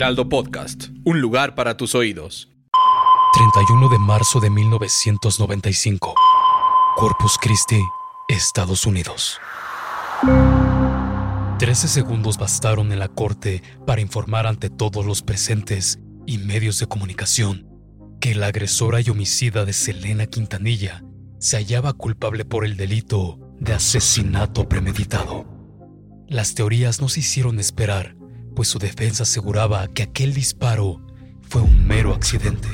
Podcast, un lugar para tus oídos. 31 de marzo de 1995. Corpus Christi, Estados Unidos. Trece segundos bastaron en la corte para informar ante todos los presentes y medios de comunicación que la agresora y homicida de Selena Quintanilla se hallaba culpable por el delito de asesinato premeditado. Las teorías no se hicieron esperar, pues su defensa aseguraba que aquel disparo fue un mero accidente.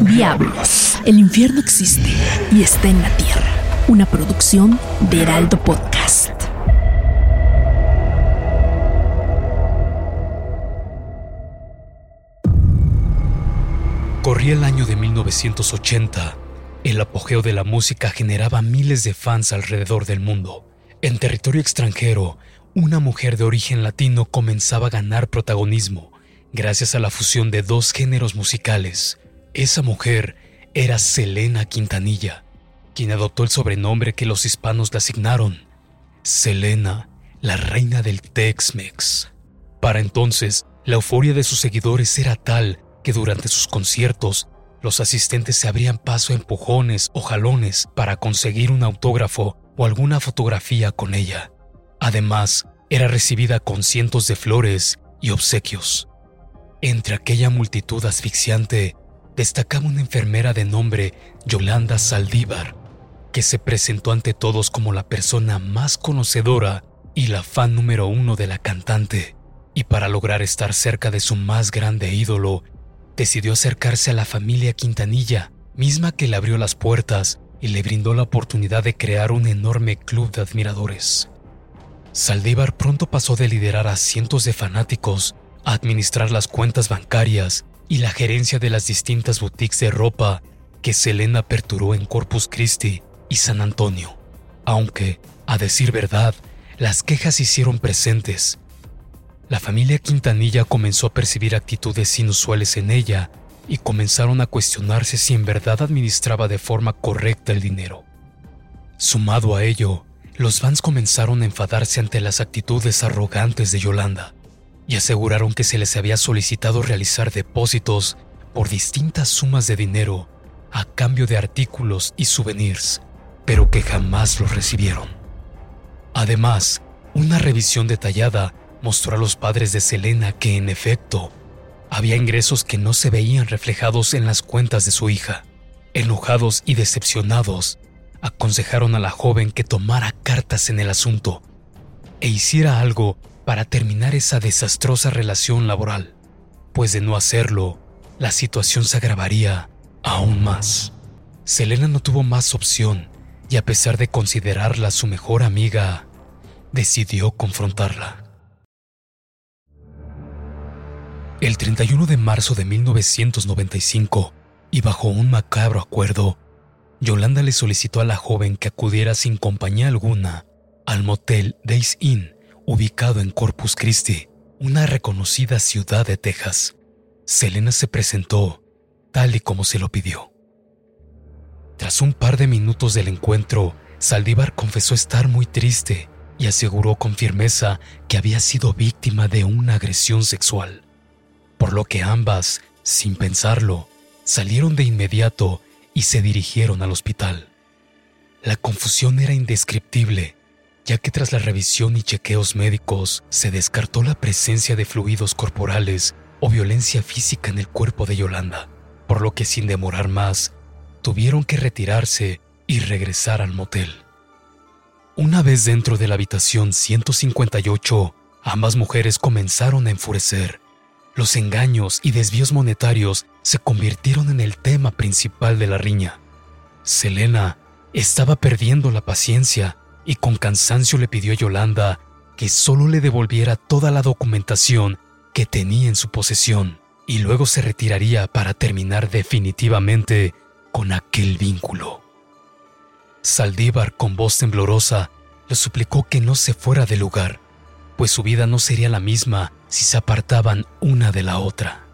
Diablos, el infierno existe y está en la tierra. Una producción de Heraldo Podcast. Corría el año de 1980. El apogeo de la música generaba miles de fans alrededor del mundo. En territorio extranjero, una mujer de origen latino comenzaba a ganar protagonismo gracias a la fusión de dos géneros musicales. Esa mujer era Selena Quintanilla, quien adoptó el sobrenombre que los hispanos le asignaron, Selena, la reina del Tex-Mex. Para entonces, la euforia de sus seguidores era tal que durante sus conciertos los asistentes se abrían paso a empujones o jalones para conseguir un autógrafo o alguna fotografía con ella. Además, era recibida con cientos de flores y obsequios. Entre aquella multitud asfixiante destacaba una enfermera de nombre Yolanda Saldívar, que se presentó ante todos como la persona más conocedora y la fan número uno de la cantante, y para lograr estar cerca de su más grande ídolo, decidió acercarse a la familia Quintanilla, misma que le abrió las puertas y le brindó la oportunidad de crear un enorme club de admiradores. Saldívar pronto pasó de liderar a cientos de fanáticos a administrar las cuentas bancarias y la gerencia de las distintas boutiques de ropa que Selena aperturó en Corpus Christi y San Antonio. Aunque, a decir verdad, las quejas hicieron presentes la familia Quintanilla comenzó a percibir actitudes inusuales en ella y comenzaron a cuestionarse si en verdad administraba de forma correcta el dinero. Sumado a ello, los fans comenzaron a enfadarse ante las actitudes arrogantes de Yolanda y aseguraron que se les había solicitado realizar depósitos por distintas sumas de dinero a cambio de artículos y souvenirs, pero que jamás los recibieron. Además, una revisión detallada mostró a los padres de Selena que, en efecto, había ingresos que no se veían reflejados en las cuentas de su hija. Enojados y decepcionados, aconsejaron a la joven que tomara cartas en el asunto e hiciera algo para terminar esa desastrosa relación laboral, pues de no hacerlo, la situación se agravaría aún más. Selena no tuvo más opción y a pesar de considerarla su mejor amiga, decidió confrontarla. El 31 de marzo de 1995, y bajo un macabro acuerdo, Yolanda le solicitó a la joven que acudiera sin compañía alguna al motel Days Inn, ubicado en Corpus Christi, una reconocida ciudad de Texas. Selena se presentó tal y como se lo pidió. Tras un par de minutos del encuentro, Saldívar confesó estar muy triste y aseguró con firmeza que había sido víctima de una agresión sexual por lo que ambas, sin pensarlo, salieron de inmediato y se dirigieron al hospital. La confusión era indescriptible, ya que tras la revisión y chequeos médicos se descartó la presencia de fluidos corporales o violencia física en el cuerpo de Yolanda, por lo que sin demorar más, tuvieron que retirarse y regresar al motel. Una vez dentro de la habitación 158, ambas mujeres comenzaron a enfurecer los engaños y desvíos monetarios se convirtieron en el tema principal de la riña. Selena estaba perdiendo la paciencia y con cansancio le pidió a Yolanda que solo le devolviera toda la documentación que tenía en su posesión y luego se retiraría para terminar definitivamente con aquel vínculo. Saldívar, con voz temblorosa, le suplicó que no se fuera del lugar, pues su vida no sería la misma si se apartaban una de la otra.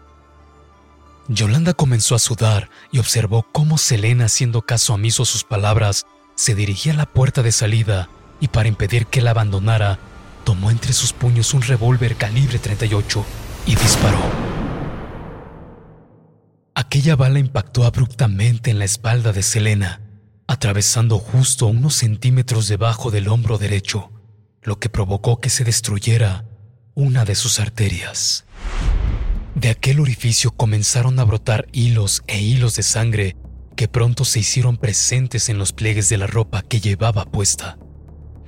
Yolanda comenzó a sudar y observó cómo Selena, haciendo caso omiso a sus palabras, se dirigía a la puerta de salida y para impedir que la abandonara, tomó entre sus puños un revólver calibre 38 y disparó. Aquella bala impactó abruptamente en la espalda de Selena, atravesando justo unos centímetros debajo del hombro derecho, lo que provocó que se destruyera una de sus arterias. De aquel orificio comenzaron a brotar hilos e hilos de sangre que pronto se hicieron presentes en los pliegues de la ropa que llevaba puesta.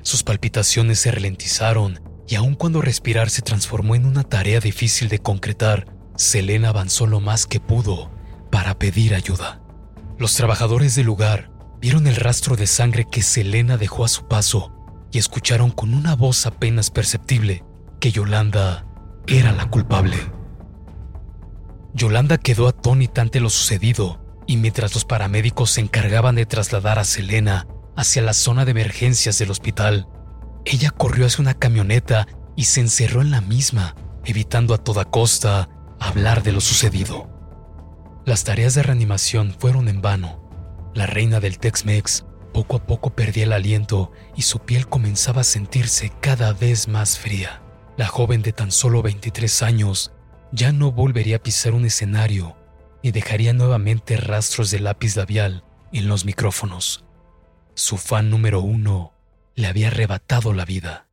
Sus palpitaciones se ralentizaron y aun cuando respirar se transformó en una tarea difícil de concretar, Selena avanzó lo más que pudo para pedir ayuda. Los trabajadores del lugar vieron el rastro de sangre que Selena dejó a su paso escucharon con una voz apenas perceptible que Yolanda era la culpable. Yolanda quedó atónita ante lo sucedido y mientras los paramédicos se encargaban de trasladar a Selena hacia la zona de emergencias del hospital, ella corrió hacia una camioneta y se encerró en la misma, evitando a toda costa hablar de lo sucedido. Las tareas de reanimación fueron en vano. La reina del Tex-Mex poco a poco perdía el aliento y su piel comenzaba a sentirse cada vez más fría. La joven de tan solo 23 años ya no volvería a pisar un escenario ni dejaría nuevamente rastros de lápiz labial en los micrófonos. Su fan número uno le había arrebatado la vida.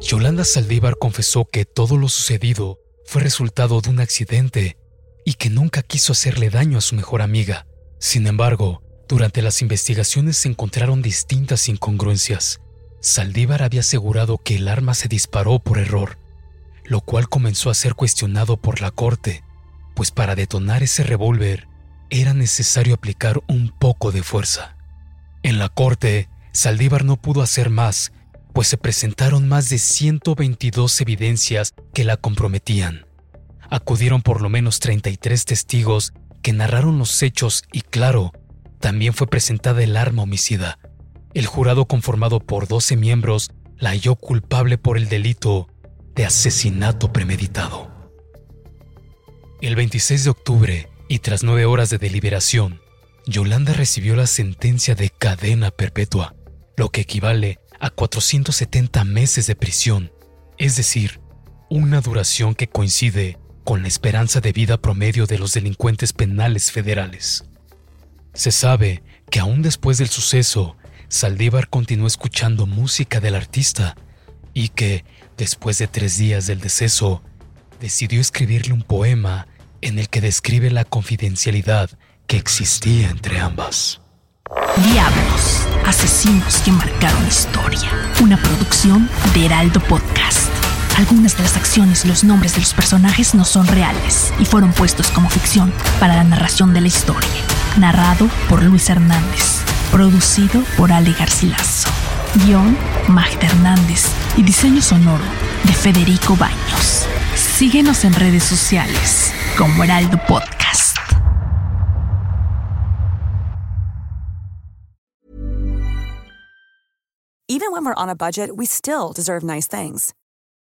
Yolanda Saldívar confesó que todo lo sucedido fue resultado de un accidente y que nunca quiso hacerle daño a su mejor amiga. Sin embargo, durante las investigaciones se encontraron distintas incongruencias. Saldívar había asegurado que el arma se disparó por error, lo cual comenzó a ser cuestionado por la corte, pues para detonar ese revólver era necesario aplicar un poco de fuerza. En la corte, Saldívar no pudo hacer más, pues se presentaron más de 122 evidencias que la comprometían. Acudieron por lo menos 33 testigos que narraron los hechos y claro, también fue presentada el arma homicida. El jurado conformado por 12 miembros la halló culpable por el delito de asesinato premeditado. El 26 de octubre, y tras nueve horas de deliberación, Yolanda recibió la sentencia de cadena perpetua, lo que equivale a 470 meses de prisión, es decir, una duración que coincide con la esperanza de vida promedio de los delincuentes penales federales. Se sabe que aún después del suceso, Saldívar continuó escuchando música del artista y que, después de tres días del deceso, decidió escribirle un poema en el que describe la confidencialidad que existía entre ambas. Diablos, asesinos que marcaron historia. Una producción de Heraldo Podcast. Algunas de las acciones y los nombres de los personajes no son reales y fueron puestos como ficción para la narración de la historia. Narrado por Luis Hernández. Producido por Ale Garcilaso. Guión Magda Hernández y diseño sonoro de Federico Baños. Síguenos en redes sociales como Heraldo Podcast. Even when we're on a budget, we still deserve nice things.